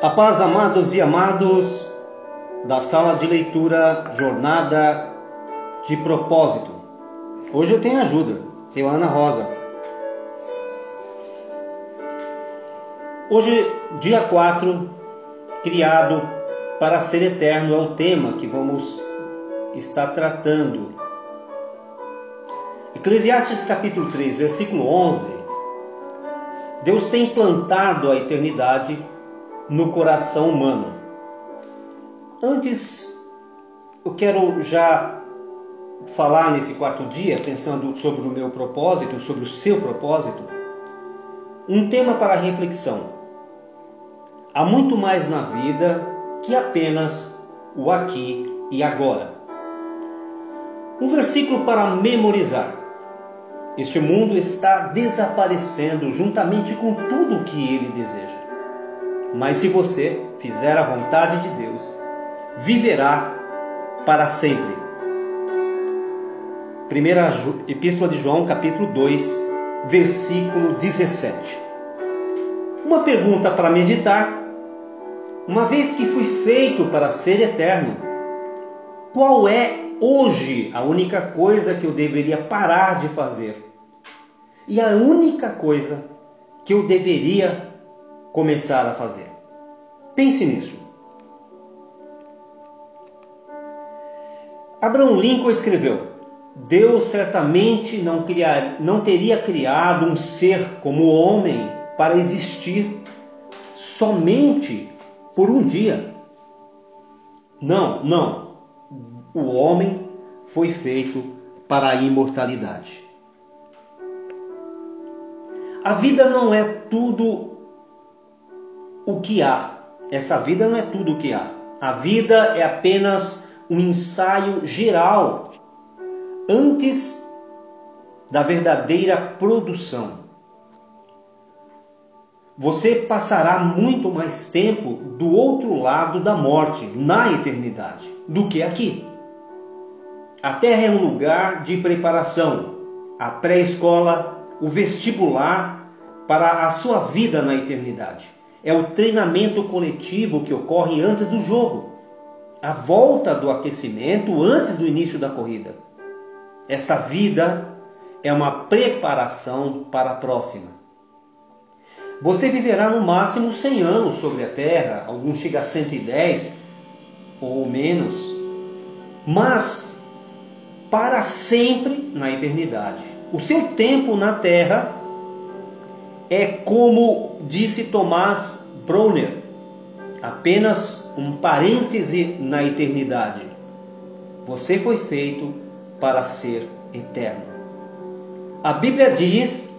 A paz, amados e amados da sala de leitura Jornada de Propósito. Hoje eu tenho ajuda, seu Ana Rosa. Hoje, dia 4, criado para ser eterno é o tema que vamos estar tratando. Eclesiastes capítulo 3, versículo 11. Deus tem plantado a eternidade no coração humano. Antes, eu quero já falar nesse quarto dia, pensando sobre o meu propósito, sobre o seu propósito, um tema para reflexão. Há muito mais na vida que apenas o aqui e agora. Um versículo para memorizar. Este mundo está desaparecendo juntamente com tudo o que ele deseja. Mas se você fizer a vontade de Deus, viverá para sempre. Primeira Epístola de João, capítulo 2, versículo 17. Uma pergunta para meditar. Uma vez que fui feito para ser eterno, qual é hoje a única coisa que eu deveria parar de fazer? E a única coisa que eu deveria começar a fazer. Pense nisso. Abraham Lincoln escreveu: Deus certamente não, criar, não teria criado um ser como o homem para existir somente por um dia. Não, não. O homem foi feito para a imortalidade. A vida não é tudo o que há. Essa vida não é tudo o que há. A vida é apenas um ensaio geral antes da verdadeira produção. Você passará muito mais tempo do outro lado da morte, na eternidade, do que aqui. A Terra é um lugar de preparação, a pré-escola, o vestibular para a sua vida na eternidade é o treinamento coletivo que ocorre antes do jogo, a volta do aquecimento antes do início da corrida. Esta vida é uma preparação para a próxima. Você viverá no máximo 100 anos sobre a Terra, alguns chegam a 110 ou menos, mas para sempre na eternidade. O seu tempo na Terra é como disse Tomás Browner, apenas um parêntese na eternidade. Você foi feito para ser eterno. A Bíblia diz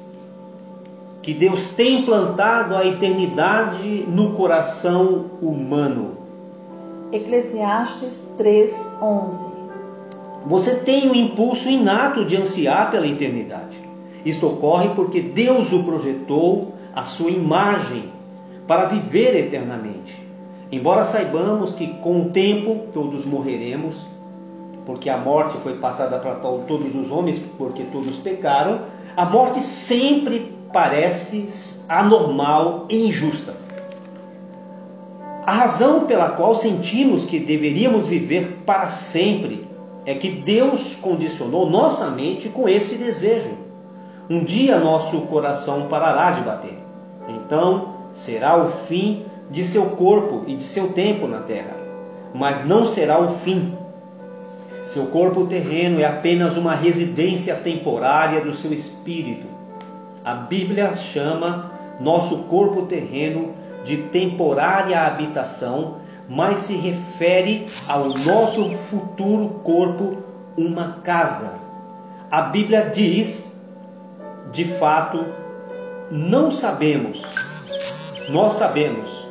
que Deus tem implantado a eternidade no coração humano. Eclesiastes 3:11. Você tem o impulso inato de ansiar pela eternidade. Isto ocorre porque Deus o projetou à sua imagem para viver eternamente. Embora saibamos que com o tempo todos morreremos, porque a morte foi passada para todos os homens, porque todos pecaram, a morte sempre parece anormal e injusta. A razão pela qual sentimos que deveríamos viver para sempre é que Deus condicionou nossa mente com esse desejo um dia nosso coração parará de bater. Então será o fim de seu corpo e de seu tempo na terra, mas não será o fim. Seu corpo terreno é apenas uma residência temporária do seu espírito. A Bíblia chama nosso corpo terreno de temporária habitação, mas se refere ao nosso futuro corpo, uma casa. A Bíblia diz de fato não sabemos. Nós sabemos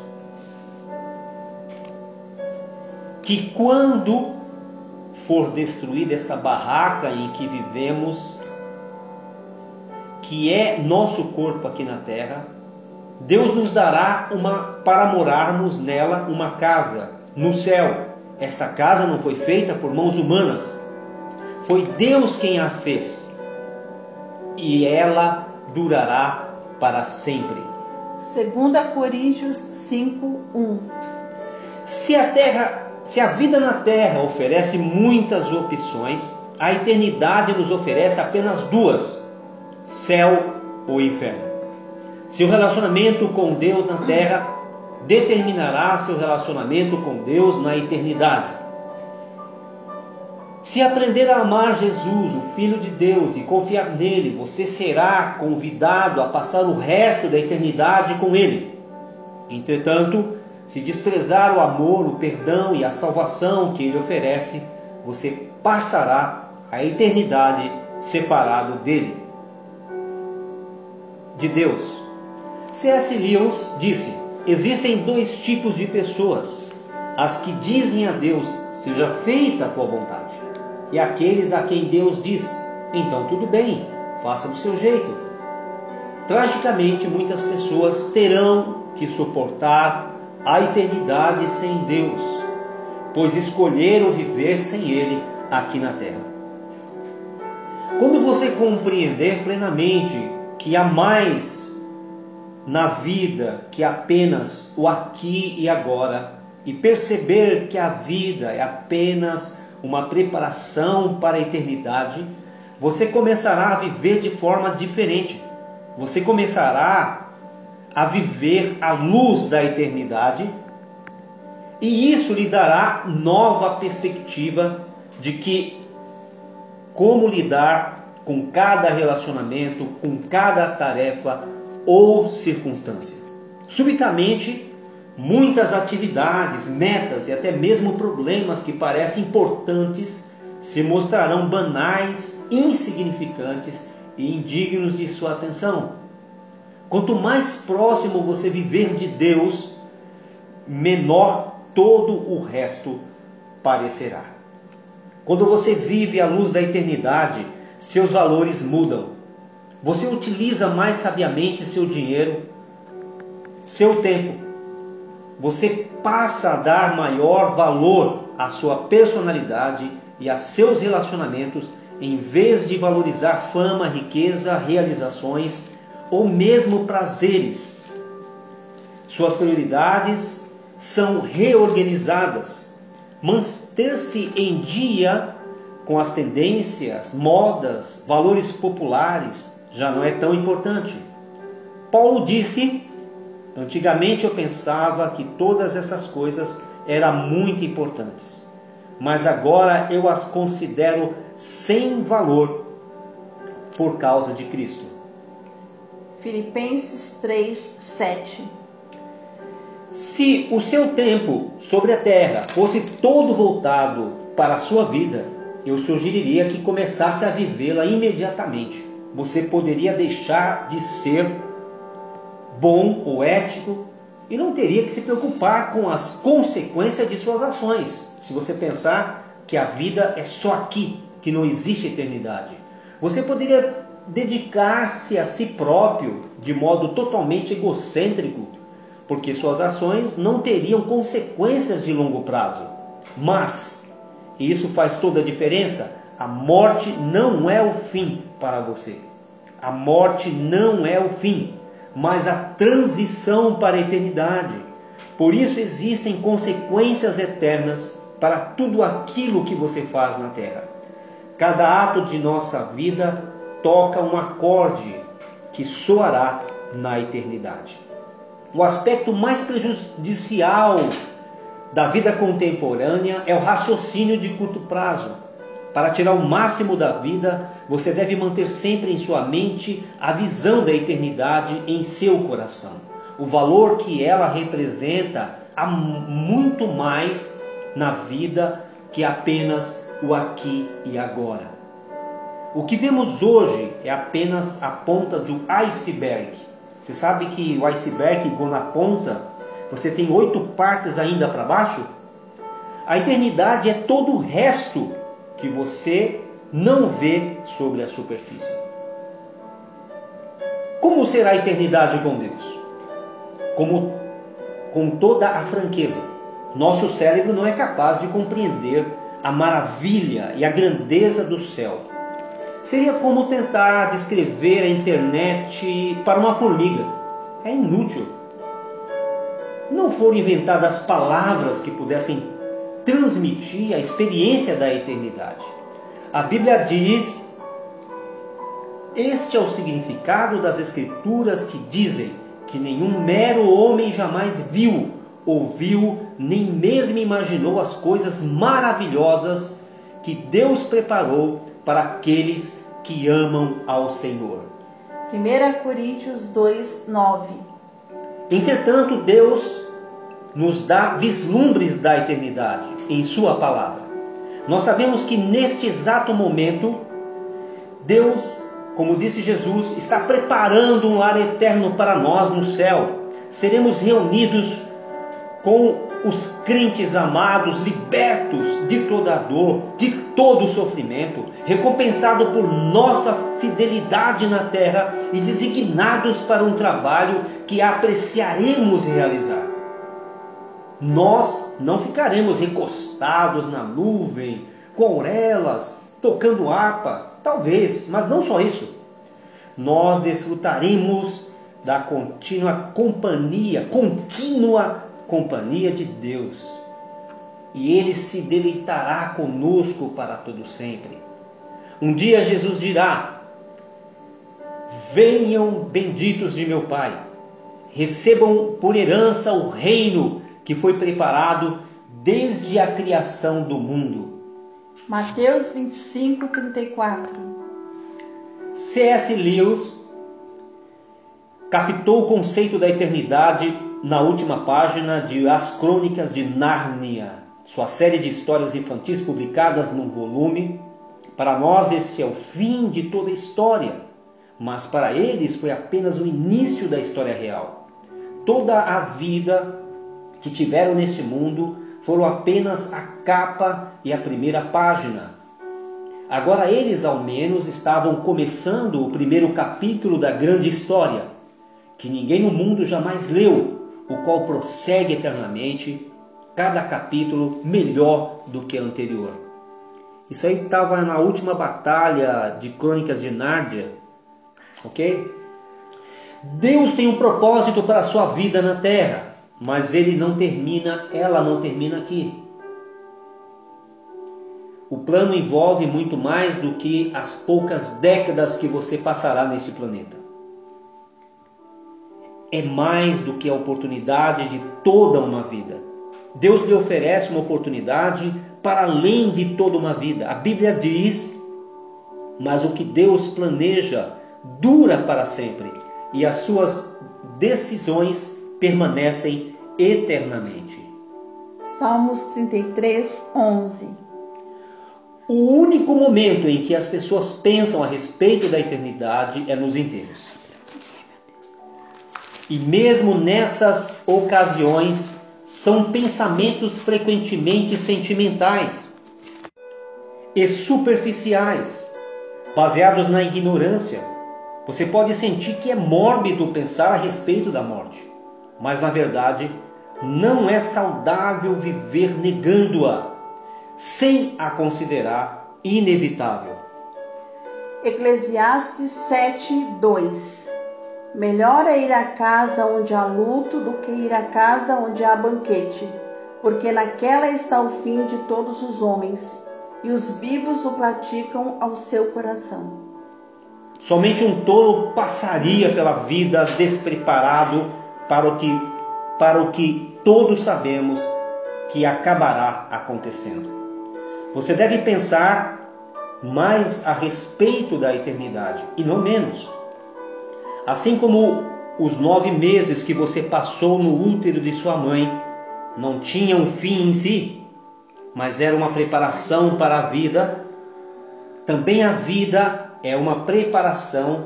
que quando for destruída esta barraca em que vivemos, que é nosso corpo aqui na terra, Deus nos dará uma para morarmos nela uma casa no céu. Esta casa não foi feita por mãos humanas. Foi Deus quem a fez e ela durará para sempre. 2 Coríntios 5, 1. Se a terra, se a vida na terra oferece muitas opções, a eternidade nos oferece apenas duas: céu ou inferno. Seu relacionamento com Deus na terra determinará seu relacionamento com Deus na eternidade. Se aprender a amar Jesus, o Filho de Deus, e confiar nele, você será convidado a passar o resto da eternidade com ele. Entretanto, se desprezar o amor, o perdão e a salvação que ele oferece, você passará a eternidade separado dele. De Deus. C.S. Lewis disse: Existem dois tipos de pessoas: as que dizem a Deus, seja feita a tua vontade, e aqueles a quem Deus diz, então tudo bem, faça do seu jeito. Tragicamente, muitas pessoas terão que suportar a eternidade sem Deus, pois escolheram viver sem Ele aqui na terra. Quando você compreender plenamente que há mais na vida que apenas o aqui e agora, e perceber que a vida é apenas uma preparação para a eternidade, você começará a viver de forma diferente. Você começará a viver à luz da eternidade, e isso lhe dará nova perspectiva de que como lidar com cada relacionamento, com cada tarefa ou circunstância. Subitamente, muitas atividades, metas e até mesmo problemas que parecem importantes se mostrarão banais, insignificantes e indignos de sua atenção. Quanto mais próximo você viver de Deus, menor todo o resto parecerá. Quando você vive à luz da eternidade, seus valores mudam. Você utiliza mais sabiamente seu dinheiro, seu tempo. Você passa a dar maior valor à sua personalidade e a seus relacionamentos, em vez de valorizar fama, riqueza, realizações ou mesmo prazeres. Suas prioridades são reorganizadas. Manter-se em dia com as tendências, modas, valores populares já não é tão importante. Paulo disse: Antigamente eu pensava que todas essas coisas eram muito importantes, mas agora eu as considero sem valor por causa de Cristo. Filipenses 3, 7. Se o seu tempo sobre a terra fosse todo voltado para a sua vida, eu sugeriria que começasse a vivê-la imediatamente. Você poderia deixar de ser bom ou ético e não teria que se preocupar com as consequências de suas ações. Se você pensar que a vida é só aqui, que não existe eternidade, você poderia dedicar-se a si próprio de modo totalmente egocêntrico, porque suas ações não teriam consequências de longo prazo. Mas, e isso faz toda a diferença, a morte não é o fim para você. A morte não é o fim, mas a transição para a eternidade. Por isso existem consequências eternas para tudo aquilo que você faz na terra. Cada ato de nossa vida toca um acorde que soará na eternidade. O aspecto mais prejudicial da vida contemporânea é o raciocínio de curto prazo. Para tirar o máximo da vida, você deve manter sempre em sua mente a visão da eternidade em seu coração. O valor que ela representa há muito mais na vida que apenas o aqui e agora. O que vemos hoje é apenas a ponta de um iceberg. Você sabe que o iceberg, quando na ponta, você tem oito partes ainda para baixo? A eternidade é todo o resto que você não vê sobre a superfície. Como será a eternidade com Deus? Como com toda a franqueza. Nosso cérebro não é capaz de compreender a maravilha e a grandeza do céu Seria como tentar descrever a internet para uma formiga. é inútil. Não foram inventadas palavras que pudessem transmitir a experiência da eternidade. A Bíblia diz: Este é o significado das Escrituras que dizem que nenhum mero homem jamais viu, ouviu, nem mesmo imaginou as coisas maravilhosas que Deus preparou para aqueles que amam ao Senhor. 1 Coríntios 2, 9. Entretanto, Deus nos dá vislumbres da eternidade em Sua palavra. Nós sabemos que neste exato momento, Deus, como disse Jesus, está preparando um lar eterno para nós no céu. Seremos reunidos com os crentes amados, libertos de toda dor, de todo sofrimento, recompensado por nossa fidelidade na terra e designados para um trabalho que apreciaremos realizar. Nós não ficaremos encostados na nuvem, com aurelas, tocando harpa, talvez, mas não só isso. Nós desfrutaremos da contínua companhia, contínua companhia de Deus. E ele se deleitará conosco para todo sempre. Um dia Jesus dirá: Venham benditos de meu Pai, recebam por herança o reino que foi preparado desde a criação do mundo. Mateus 25, 34. C.S. Lewis captou o conceito da eternidade na última página de As Crônicas de Nárnia, sua série de histórias infantis publicadas num volume. Para nós, este é o fim de toda a história, mas para eles foi apenas o início da história real. Toda a vida que tiveram neste mundo foram apenas a capa e a primeira página. Agora eles, ao menos, estavam começando o primeiro capítulo da grande história, que ninguém no mundo jamais leu, o qual prossegue eternamente, cada capítulo melhor do que o anterior. Isso aí estava na última batalha de Crônicas de Nárnia, ok? Deus tem um propósito para a sua vida na terra, mas ele não termina, ela não termina aqui. O plano envolve muito mais do que as poucas décadas que você passará neste planeta é mais do que a oportunidade de toda uma vida. Deus lhe oferece uma oportunidade para além de toda uma vida. A Bíblia diz: mas o que Deus planeja dura para sempre e as suas decisões permanecem eternamente. Salmos 33, 11. O único momento em que as pessoas pensam a respeito da eternidade é nos enterros. E mesmo nessas ocasiões, são pensamentos frequentemente sentimentais e superficiais, baseados na ignorância. Você pode sentir que é mórbido pensar a respeito da morte, mas na verdade não é saudável viver negando-a, sem a considerar inevitável. Eclesiastes 7, 2 Melhor é ir à casa onde há luto do que ir à casa onde há banquete, porque naquela está o fim de todos os homens, e os vivos o praticam ao seu coração. Somente um tolo passaria pela vida despreparado para o que, para o que todos sabemos que acabará acontecendo. Você deve pensar mais a respeito da eternidade e não menos. Assim como os nove meses que você passou no útero de sua mãe não tinham um fim em si, mas era uma preparação para a vida, também a vida é uma preparação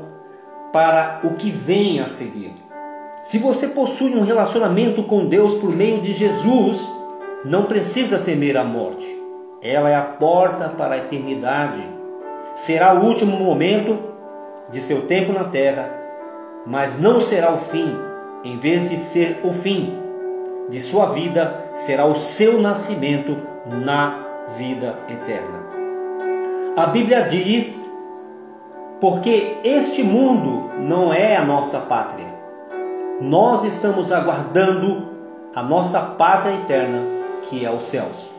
para o que vem a seguir. Se você possui um relacionamento com Deus por meio de Jesus, não precisa temer a morte. Ela é a porta para a eternidade. Será o último momento de seu tempo na terra mas não será o fim, em vez de ser o fim de sua vida, será o seu nascimento na vida eterna. A Bíblia diz: porque este mundo não é a nossa pátria. Nós estamos aguardando a nossa pátria eterna, que é os céus.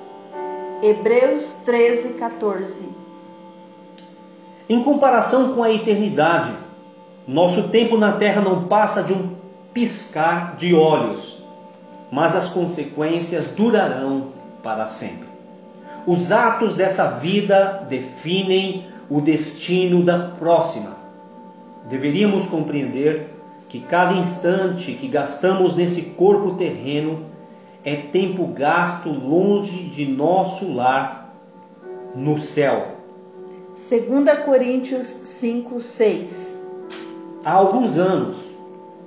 Hebreus 13, 14. Em comparação com a eternidade, nosso tempo na terra não passa de um piscar de olhos, mas as consequências durarão para sempre. Os atos dessa vida definem o destino da próxima. Deveríamos compreender que cada instante que gastamos nesse corpo terreno é tempo gasto longe de nosso lar no céu. 2 Coríntios 5, 6 Há alguns anos,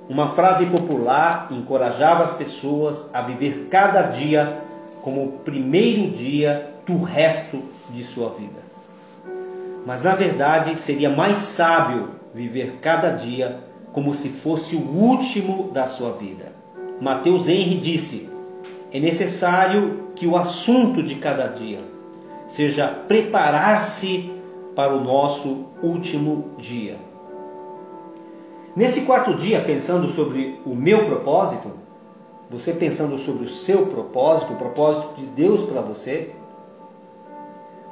uma frase popular encorajava as pessoas a viver cada dia como o primeiro dia do resto de sua vida. Mas na verdade seria mais sábio viver cada dia como se fosse o último da sua vida. Mateus Henry disse: é necessário que o assunto de cada dia seja preparar-se para o nosso último dia. Nesse quarto dia, pensando sobre o meu propósito, você pensando sobre o seu propósito, o propósito de Deus para você,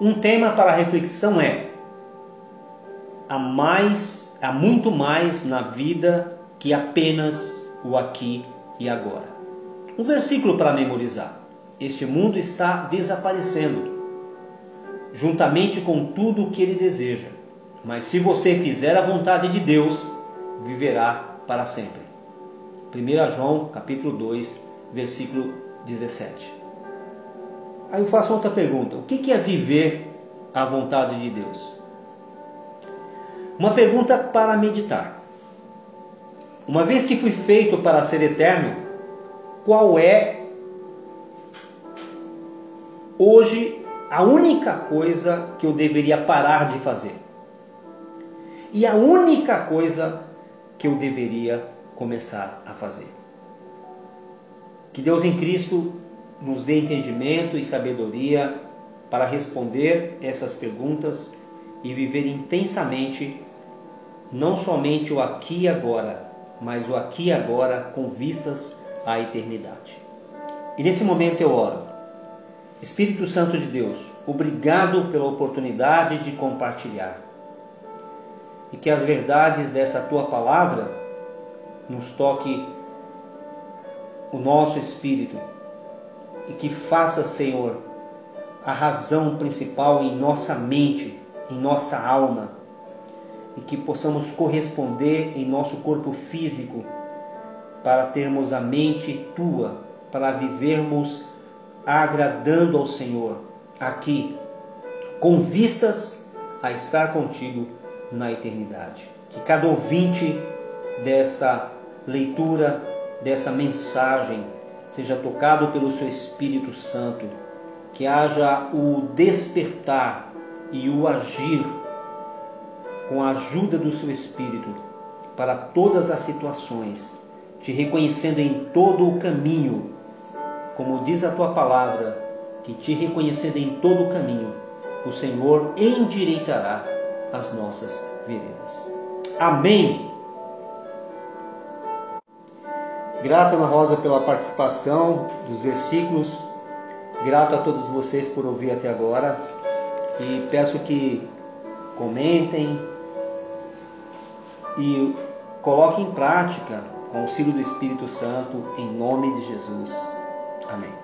um tema para reflexão é: há mais, há muito mais na vida que apenas o aqui e agora. Um versículo para memorizar. Este mundo está desaparecendo, juntamente com tudo o que ele deseja. Mas se você fizer a vontade de Deus, viverá para sempre. 1 João capítulo 2, versículo 17. Aí eu faço outra pergunta: o que é viver a vontade de Deus? Uma pergunta para meditar. Uma vez que fui feito para ser eterno, qual é hoje a única coisa que eu deveria parar de fazer. E a única coisa que eu deveria começar a fazer. Que Deus em Cristo nos dê entendimento e sabedoria para responder essas perguntas e viver intensamente não somente o aqui e agora, mas o aqui e agora com vistas à eternidade. E nesse momento eu oro. Espírito Santo de Deus, obrigado pela oportunidade de compartilhar. E que as verdades dessa tua palavra nos toque o nosso espírito e que faça, Senhor, a razão principal em nossa mente, em nossa alma, e que possamos corresponder em nosso corpo físico para termos a mente tua, para vivermos agradando ao Senhor aqui, com vistas a estar contigo na eternidade. Que cada ouvinte dessa leitura, dessa mensagem, seja tocado pelo seu Espírito Santo, que haja o despertar e o agir com a ajuda do seu Espírito para todas as situações te reconhecendo em todo o caminho, como diz a tua palavra, que te reconhecendo em todo o caminho, o Senhor endireitará as nossas veredas. Amém. Grato, Ana Rosa, pela participação dos versículos. Grato a todos vocês por ouvir até agora. E peço que comentem e coloquem em prática com o auxílio do Espírito Santo, em nome de Jesus. Amém.